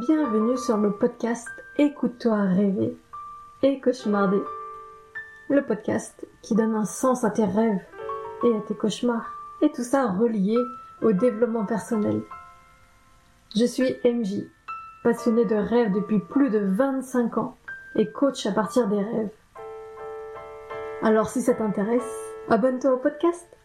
Bienvenue sur le podcast Écoute-toi rêver et cauchemarder. Le podcast qui donne un sens à tes rêves et à tes cauchemars. Et tout ça relié au développement personnel. Je suis MJ, passionnée de rêves depuis plus de 25 ans et coach à partir des rêves. Alors si ça t'intéresse, abonne-toi au podcast.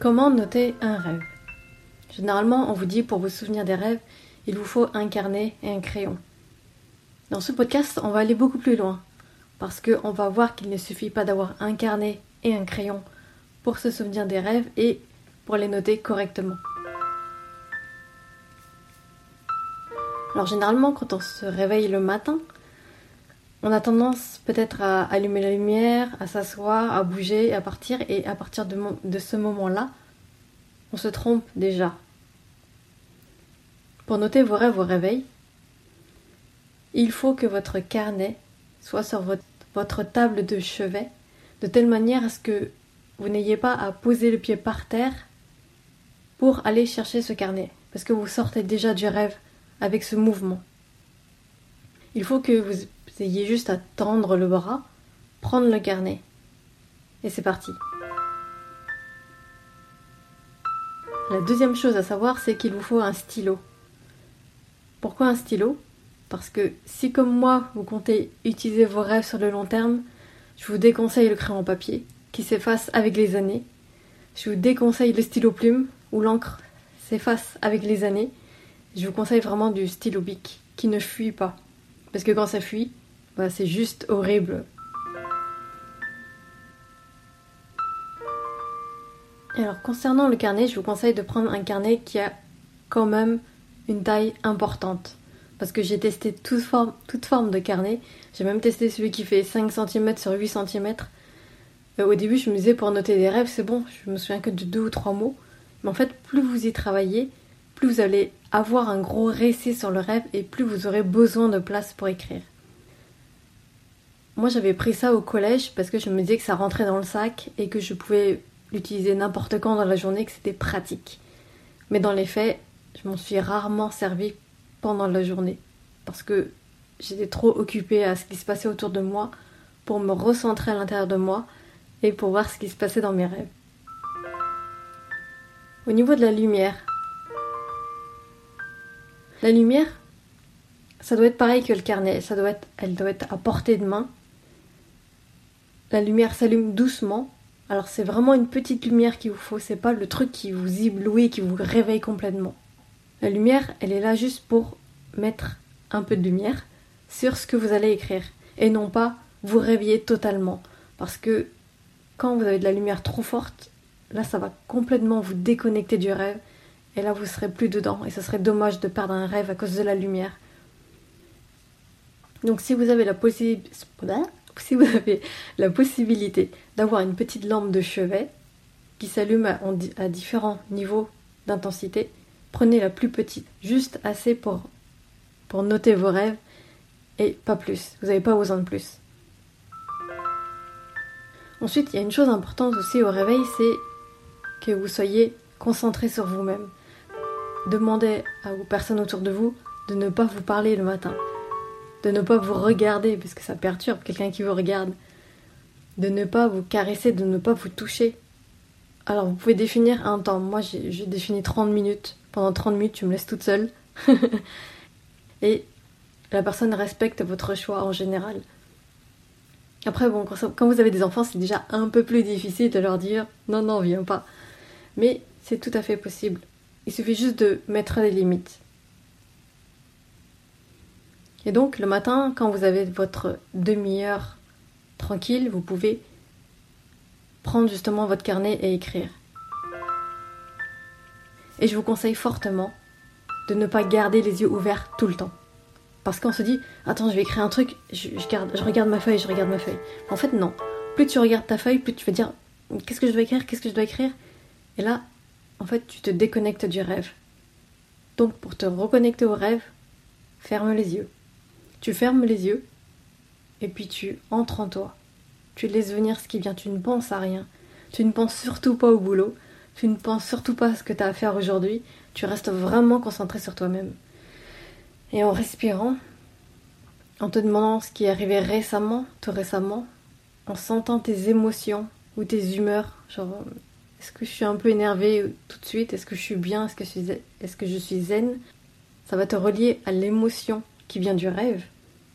Comment noter un rêve? Généralement, on vous dit pour vous souvenir des rêves, il vous faut un carnet et un crayon. Dans ce podcast, on va aller beaucoup plus loin, parce qu'on va voir qu'il ne suffit pas d'avoir un carnet et un crayon pour se souvenir des rêves et pour les noter correctement. Alors généralement, quand on se réveille le matin, on a tendance peut-être à allumer la lumière, à s'asseoir, à bouger, à partir, et à partir de, ce moment-là, on se trompe déjà. Pour noter vos rêves au réveil, il faut que votre carnet soit sur votre table de chevet, de telle manière à ce que vous n'ayez pas à poser le pied par terre pour aller chercher ce carnet, parce que vous sortez déjà du rêve avec ce mouvement. Il faut que vous juste à tendre le bras, prendre le carnet. Et c'est parti. La deuxième chose à savoir, c'est qu'il vous faut un stylo. Pourquoi un stylo? Parce que si comme moi, vous comptez utiliser vos rêves sur le long terme, je vous déconseille le crayon papier, qui s'efface avec les années. Je vous déconseille le stylo plume, où l'encre s'efface avec les années. Je vous conseille vraiment du stylo bic, qui ne fuit pas. Parce que quand ça fuit, bah, c'est juste horrible. Alors concernant le carnet, je vous conseille de prendre un carnet qui a quand même une taille importante. Parce que j'ai testé toute forme, de carnet. J'ai même testé celui qui fait 5 cm sur 8 cm. Euh, au début, je me disais pour noter des rêves, c'est bon, je me souviens que de deux ou trois mots. Mais en fait, plus vous y travaillez, plus vous allez avoir un gros récit sur le rêve et plus vous aurez besoin de place pour écrire. Moi, j'avais pris ça au collège parce que je me disais que ça rentrait dans le sac et que je pouvais l'utiliser n'importe quand dans la journée, que c'était pratique. Mais dans les faits, je m'en suis rarement servi pendant la journée parce que j'étais trop occupée à ce qui se passait autour de moi pour me recentrer à l'intérieur de moi et pour voir ce qui se passait dans mes rêves. Au niveau de la lumière, la lumière, ça doit être pareil que le carnet, elle doit être à portée de main. La lumière s'allume doucement. Alors c'est vraiment une petite lumière qu'il vous faut, c'est pas le truc qui vous éblouit, qui vous réveille complètement. La lumière, elle est là juste pour mettre un peu de lumière sur ce que vous allez écrire. Et non pas vous réveiller totalement. Parce que quand vous avez de la lumière trop forte, là ça va complètement vous déconnecter du rêve. Et là vous serez plus dedans. Et ce serait dommage de perdre un rêve à cause de la lumière. Donc si vous avez la possibilité si vous avez la possibilité d'avoir une petite lampe de chevet qui s'allume à, différents niveaux d'intensité, prenez la plus petite, juste assez pour, pour noter vos rêves et pas plus. Vous n'avez pas besoin de plus. Ensuite, il y a une chose importante aussi au réveil, c'est que vous soyez concentré sur vous-même. Demandez aux personnes autour de vous de ne pas vous parler le matin de ne pas vous regarder, parce que ça perturbe quelqu'un qui vous regarde, de ne pas vous caresser, de ne pas vous toucher. Alors vous pouvez définir un temps. Moi j'ai défini 30 minutes. Pendant 30 minutes tu me laisses toute seule. Et la personne respecte votre choix en général. Après bon, quand vous avez des enfants c'est déjà un peu plus difficile de leur dire non non viens pas. Mais c'est tout à fait possible. Il suffit juste de mettre des limites. Et donc le matin, quand vous avez votre demi-heure tranquille, vous pouvez prendre justement votre carnet et écrire. Et je vous conseille fortement de ne pas garder les yeux ouverts tout le temps. Parce qu'on se dit, attends, je vais écrire un truc, je, regarde ma feuille, je regarde ma feuille. En fait, non. Plus tu regardes ta feuille, plus tu vas dire, qu'est-ce que je dois écrire, qu'est-ce que je dois écrire? Et là, en fait, tu te déconnectes du rêve. Donc pour te reconnecter au rêve, ferme les yeux. Tu fermes les yeux et puis tu entres en toi. Tu laisses venir ce qui vient, tu ne penses à rien. Tu ne penses surtout pas au boulot, tu ne penses surtout pas à ce que tu as à faire aujourd'hui, tu restes vraiment concentré sur toi-même. Et en respirant, en te demandant ce qui est arrivé récemment, tout récemment, en sentant tes émotions ou tes humeurs, genre est-ce que je suis un peu énervée tout de suite? Est-ce que je suis bien? Est-ce que, est que je suis zen? Ça va te relier à l'émotion qui vient du rêve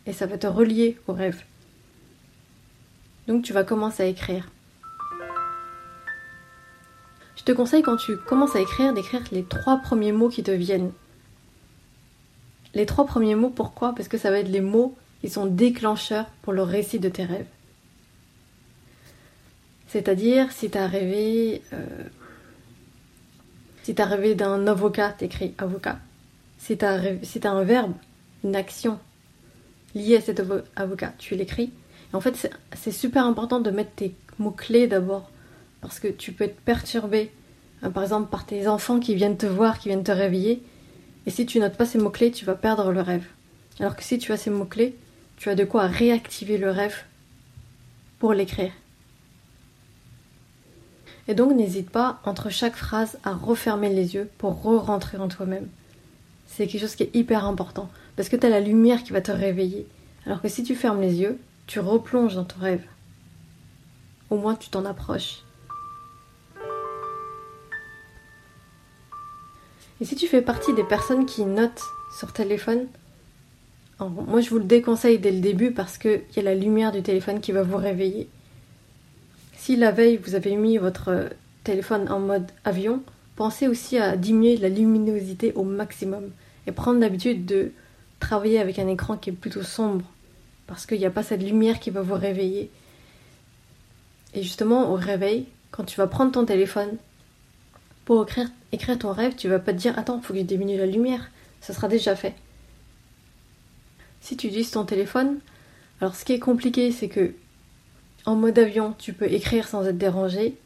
et ça va te relier au rêve. Donc tu vas commencer à écrire. Je te conseille quand tu commences à écrire d'écrire les trois premiers mots qui te viennent. Les trois premiers mots, pourquoi? Parce que ça va être les mots qui sont déclencheurs pour le récit de tes rêves. C'est-à-dire, si tu as rêvé. Euh, si tu rêvé d'un avocat, t'écris avocat. Si tu si as un verbe, une action liée à cet avocat, tu l'écris. En fait, c'est super important de mettre tes mots-clés d'abord, parce que tu peux être perturbé, hein, par exemple, par tes enfants qui viennent te voir, qui viennent te réveiller, et si tu notes pas ces mots-clés, tu vas perdre le rêve. Alors que si tu as ces mots-clés, tu as de quoi réactiver le rêve pour l'écrire. Et donc n'hésite pas, entre chaque phrase, à refermer les yeux pour re-rentrer en toi-même. C'est quelque chose qui est hyper important, parce que tu as la lumière qui va te réveiller. Alors que si tu fermes les yeux, tu replonges dans ton rêve. Au moins tu t'en approches. Et si tu fais partie des personnes qui notent sur téléphone, moi je vous le déconseille dès le début parce qu'il y a la lumière du téléphone qui va vous réveiller. Si la veille vous avez mis votre téléphone en mode avion, pensez aussi à diminuer la luminosité au maximum et prendre l'habitude de travailler avec un écran qui est plutôt sombre parce qu'il n'y a pas cette lumière qui va vous réveiller. Et justement, au réveil, quand tu vas prendre ton téléphone pour écrire, ton rêve, tu vas pas te dire Attends, faut que je diminue la lumière. Ce sera déjà fait. Si tu utilises ton téléphone, alors ce qui est compliqué, c'est que en mode avion, tu peux écrire sans être dérangé,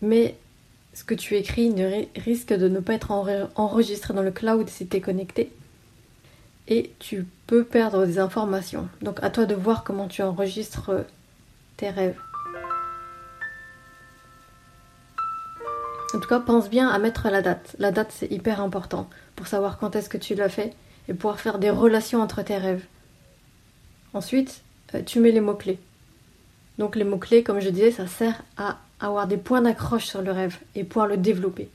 mais ce que tu écris risque de ne pas être enregistré dans le cloud si tu es connecté et tu peux perdre des informations. Donc à toi de voir comment tu enregistres euh, tes rêves. En tout cas, pense bien à mettre la date. La date, c'est hyper important pour savoir quand est-ce que tu l'as fait et pouvoir faire des relations entre tes rêves. Ensuite, euh, tu mets les mots-clés. Donc les mots-clés, comme je disais, ça sert à avoir des points d'accroche sur le rêve et pouvoir le développer.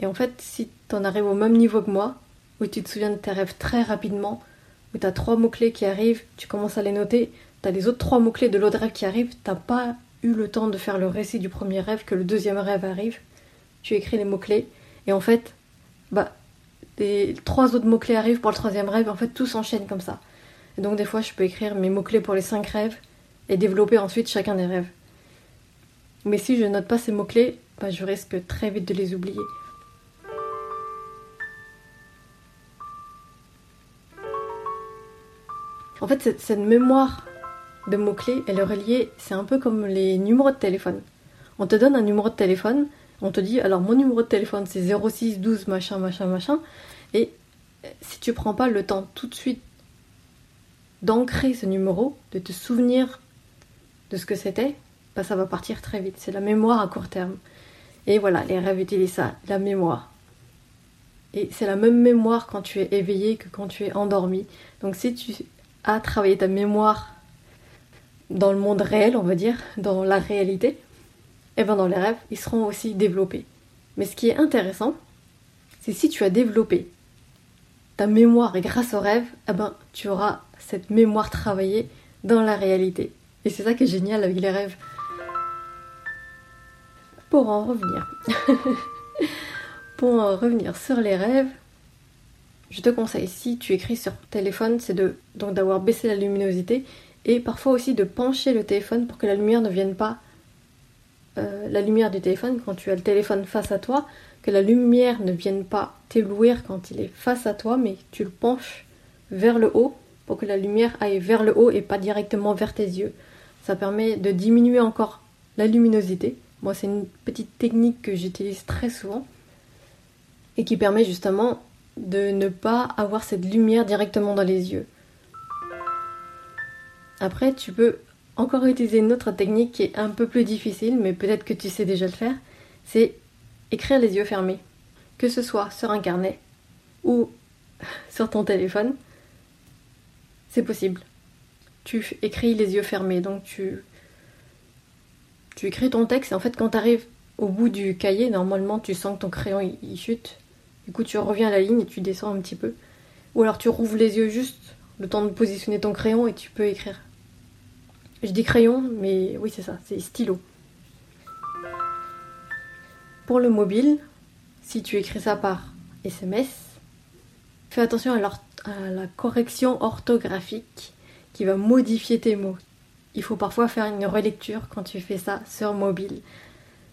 Et en fait, si tu en arrives au même niveau que moi, où tu te souviens de tes rêves très rapidement, où tu as trois mots-clés qui arrivent, tu commences à les noter, tu as les autres trois mots-clés de l'autre rêve qui arrivent, tu pas eu le temps de faire le récit du premier rêve, que le deuxième rêve arrive, tu écris les mots-clés, et en fait, bah, les trois autres mots-clés arrivent pour le troisième rêve, en fait, tout s'enchaîne comme ça. Et donc, des fois, je peux écrire mes mots-clés pour les cinq rêves, et développer ensuite chacun des rêves. Mais si je note pas ces mots-clés, bah, je risque très vite de les oublier. En fait, cette, mémoire de mots-clés, elle est reliée, c'est un peu comme les numéros de téléphone. On te donne un numéro de téléphone, on te dit, alors mon numéro de téléphone c'est 06 12 machin, machin, machin, et si tu prends pas le temps tout de suite d'ancrer ce numéro, de te souvenir de ce que c'était, bah, ça va partir très vite. C'est la mémoire à court terme. Et voilà, les rêves utilisent ça, la mémoire. Et c'est la même mémoire quand tu es éveillé que quand tu es endormi. Donc si tu à travailler ta mémoire dans le monde réel, on va dire, dans la réalité, et eh bien dans les rêves, ils seront aussi développés. Mais ce qui est intéressant, c'est si tu as développé ta mémoire grâce au rêve, eh ben, tu auras cette mémoire travaillée dans la réalité. Et c'est ça qui est génial avec les rêves. Pour en revenir. Pour en revenir sur les rêves, je te conseille, si tu écris sur téléphone, c'est de donc d'avoir baissé la luminosité et parfois aussi de pencher le téléphone pour que la lumière ne vienne pas. Euh, la lumière du téléphone, quand tu as le téléphone face à toi, que la lumière ne vienne pas t'éblouir quand il est face à toi, mais tu le penches vers le haut pour que la lumière aille vers le haut et pas directement vers tes yeux. Ça permet de diminuer encore la luminosité. Moi, c'est une petite technique que j'utilise très souvent. et qui permet justement de ne pas avoir cette lumière directement dans les yeux. Après, tu peux encore utiliser une autre technique qui est un peu plus difficile, mais peut-être que tu sais déjà le faire, c'est écrire les yeux fermés. Que ce soit sur un carnet ou sur ton téléphone, c'est possible. Tu écris les yeux fermés, donc tu, tu écris ton texte et en fait quand tu arrives au bout du cahier, normalement tu sens que ton crayon il chute du coup, tu reviens à la ligne et tu descends un petit peu. Ou alors tu rouvres les yeux juste le temps de positionner ton crayon et tu peux écrire. Je dis crayon, mais oui, c'est ça, c'est stylo. Pour le mobile, si tu écris ça par SMS, fais attention à, à la correction orthographique qui va modifier tes mots. Il faut parfois faire une relecture quand tu fais ça sur mobile.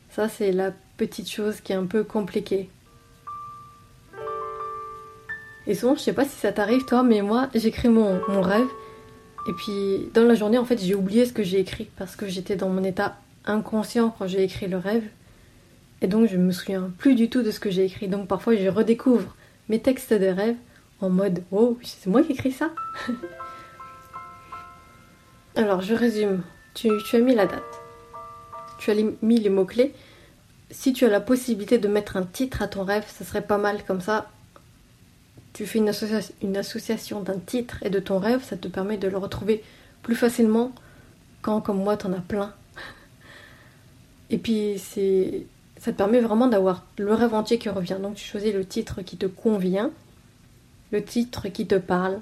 Ça, c'est la petite chose qui est un peu compliquée. Et souvent, je sais pas si ça t'arrive toi, mais moi, j'écris mon, mon rêve. Et puis, dans la journée, en fait, j'ai oublié ce que j'ai écrit parce que j'étais dans mon état inconscient quand j'ai écrit le rêve. Et donc, je me souviens plus du tout de ce que j'ai écrit. Donc, parfois, je redécouvre mes textes de rêve en mode Oh, c'est moi qui écris ça? Alors, je résume. Tu, as mis la date. Tu as mis les mots-clés. Si tu as la possibilité de mettre un titre à ton rêve, ça serait pas mal comme ça tu fais une, association d'un titre et de ton rêve, ça te permet de le retrouver plus facilement quand, comme moi, t'en as plein. Et puis, ça te permet vraiment d'avoir le rêve entier qui revient. Donc, tu choisis le titre qui te convient, le titre qui te parle.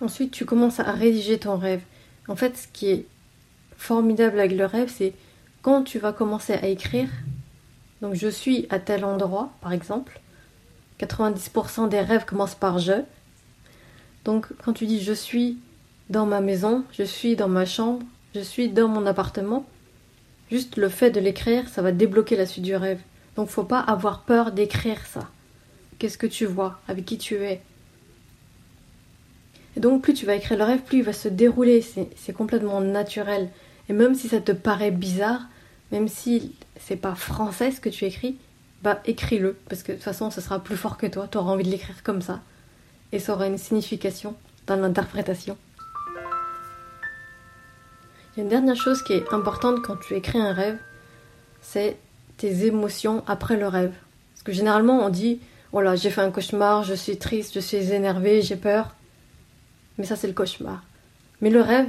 Ensuite, tu commences à rédiger ton rêve. En fait, ce qui est formidable avec le rêve, c'est quand tu vas commencer à écrire. Donc, je suis à tel endroit, par exemple. 90% des rêves commencent par je. Donc quand tu dis je suis dans ma maison, je suis dans ma chambre, je suis dans mon appartement, juste le fait de l'écrire, ça va débloquer la suite du rêve. Donc faut pas avoir peur d'écrire ça. Qu'est-ce que tu vois? Avec qui tu es? Et donc plus tu vas écrire le rêve, plus il va se dérouler. C'est complètement naturel. Et même si ça te paraît bizarre, même si c'est pas français ce que tu écris, bah écris-le, parce que de toute façon, ce sera plus fort que toi, tu auras envie de l'écrire comme ça, et ça aura une signification dans l'interprétation. Il y a une dernière chose qui est importante quand tu écris un rêve, c'est tes émotions après le rêve. Parce que généralement, on dit, voilà, j'ai fait un cauchemar, je suis triste, je suis énervé, j'ai peur. Mais ça, c'est le cauchemar. Mais le rêve,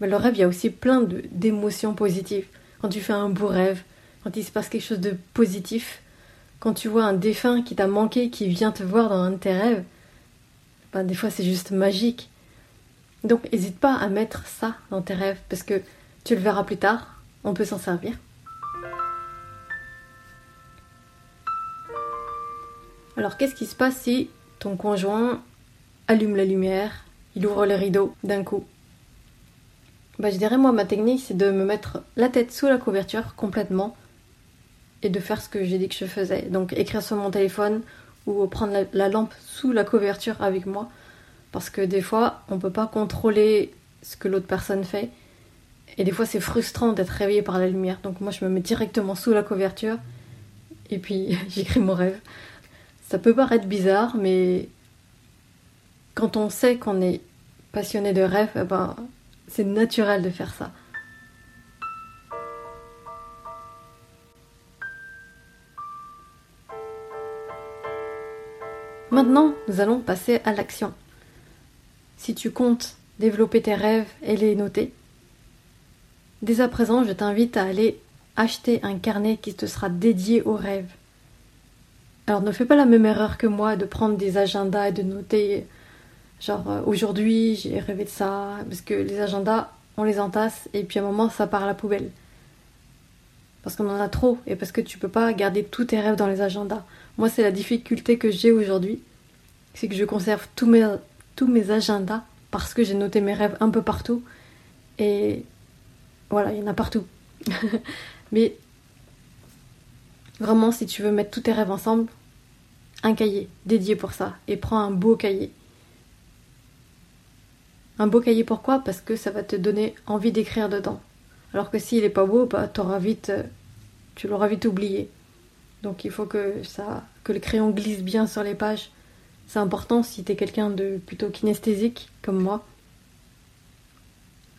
mais le rêve, il y a aussi plein d'émotions positives. Quand tu fais un beau rêve, quand il se passe quelque chose de positif, quand tu vois un défunt qui t'a manqué, qui vient te voir dans un de tes rêves, ben, des fois c'est juste magique. Donc n'hésite pas à mettre ça dans tes rêves, parce que tu le verras plus tard, on peut s'en servir. Alors qu'est-ce qui se passe si ton conjoint allume la lumière, il ouvre les rideaux d'un coup bah, Je dirais moi ma technique c'est de me mettre la tête sous la couverture complètement et de faire ce que j'ai dit que je faisais. Donc écrire sur mon téléphone ou prendre la, lampe sous la couverture avec moi. Parce que des fois, on ne peut pas contrôler ce que l'autre personne fait. Et des fois, c'est frustrant d'être réveillé par la lumière. Donc moi, je me mets directement sous la couverture et puis j'écris mon rêve. Ça peut paraître bizarre, mais quand on sait qu'on est passionné de rêve, eh ben, c'est naturel de faire ça. Maintenant, nous allons passer à l'action. Si tu comptes développer tes rêves et les noter, dès à présent, je t'invite à aller acheter un carnet qui te sera dédié aux rêves. Alors ne fais pas la même erreur que moi de prendre des agendas et de noter genre euh, aujourd'hui j'ai rêvé de ça parce que les agendas on les entasse et puis à un moment ça part à la poubelle. Parce qu'on en a trop et parce que tu peux pas garder tous tes rêves dans les agendas. Moi, c'est la difficulté que j'ai aujourd'hui. C'est que je conserve tous mes, tous mes agendas parce que j'ai noté mes rêves un peu partout. Et voilà, il y en a partout. Mais vraiment, si tu veux mettre tous tes rêves ensemble, un cahier dédié pour ça. Et prends un beau cahier. Un beau cahier pourquoi? Parce que ça va te donner envie d'écrire dedans. Alors que s'il est pas beau, bah, vite, euh, tu l'auras vite oublié. Donc il faut que ça, que le crayon glisse bien sur les pages. C'est important si t'es quelqu'un de plutôt kinesthésique comme moi.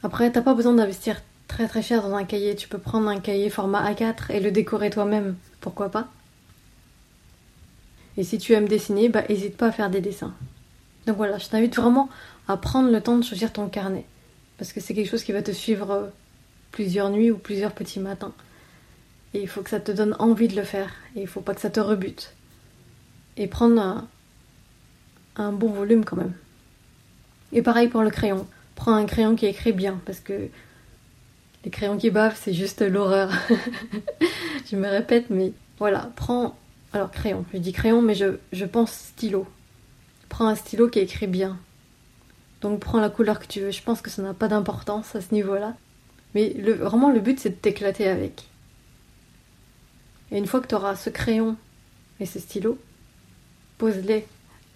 Après, t'as pas besoin d'investir très très cher dans un cahier. Tu peux prendre un cahier format A4 et le décorer toi-même. Pourquoi pas? Et si tu aimes dessiner, bah hésite pas à faire des dessins. Donc voilà, je t'invite vraiment à prendre le temps de choisir ton carnet. Parce que c'est quelque chose qui va te suivre euh, plusieurs nuits ou plusieurs petits matins. Et il faut que ça te donne envie de le faire. Et il faut pas que ça te rebute. Et prendre un, bon volume quand même. Et pareil pour le crayon. Prends un crayon qui écrit bien. Parce que les crayons qui bavent, c'est juste l'horreur. je me répète, mais voilà. Prends. Alors, crayon. Je dis crayon, mais je pense stylo. Prends un stylo qui écrit bien. Donc prends la couleur que tu veux. Je pense que ça n'a pas d'importance à ce niveau-là. Mais vraiment, le but, c'est de t'éclater avec. Et une fois que tu auras ce crayon et ce stylo, pose-les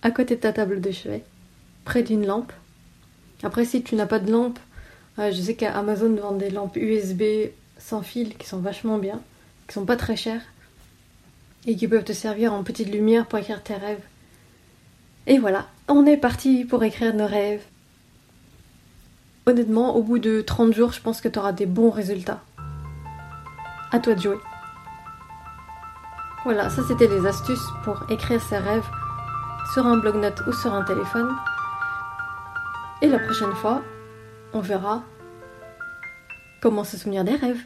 à côté de ta table de chevet, près d'une lampe. Après, si tu n'as pas de lampe, euh, je sais qu'Amazon vend des lampes USB sans fil qui sont vachement bien, qui sont pas très chères et qui peuvent te servir en petite lumière pour écrire tes rêves. Et voilà, on est parti pour écrire nos rêves. Honnêtement, au bout de 30 jours, je pense que tu auras des bons résultats. À toi de jouer. Voilà, ça c'était les astuces pour écrire ses rêves sur un blog-notes ou sur un téléphone. Et la prochaine fois, on verra comment se souvenir des rêves.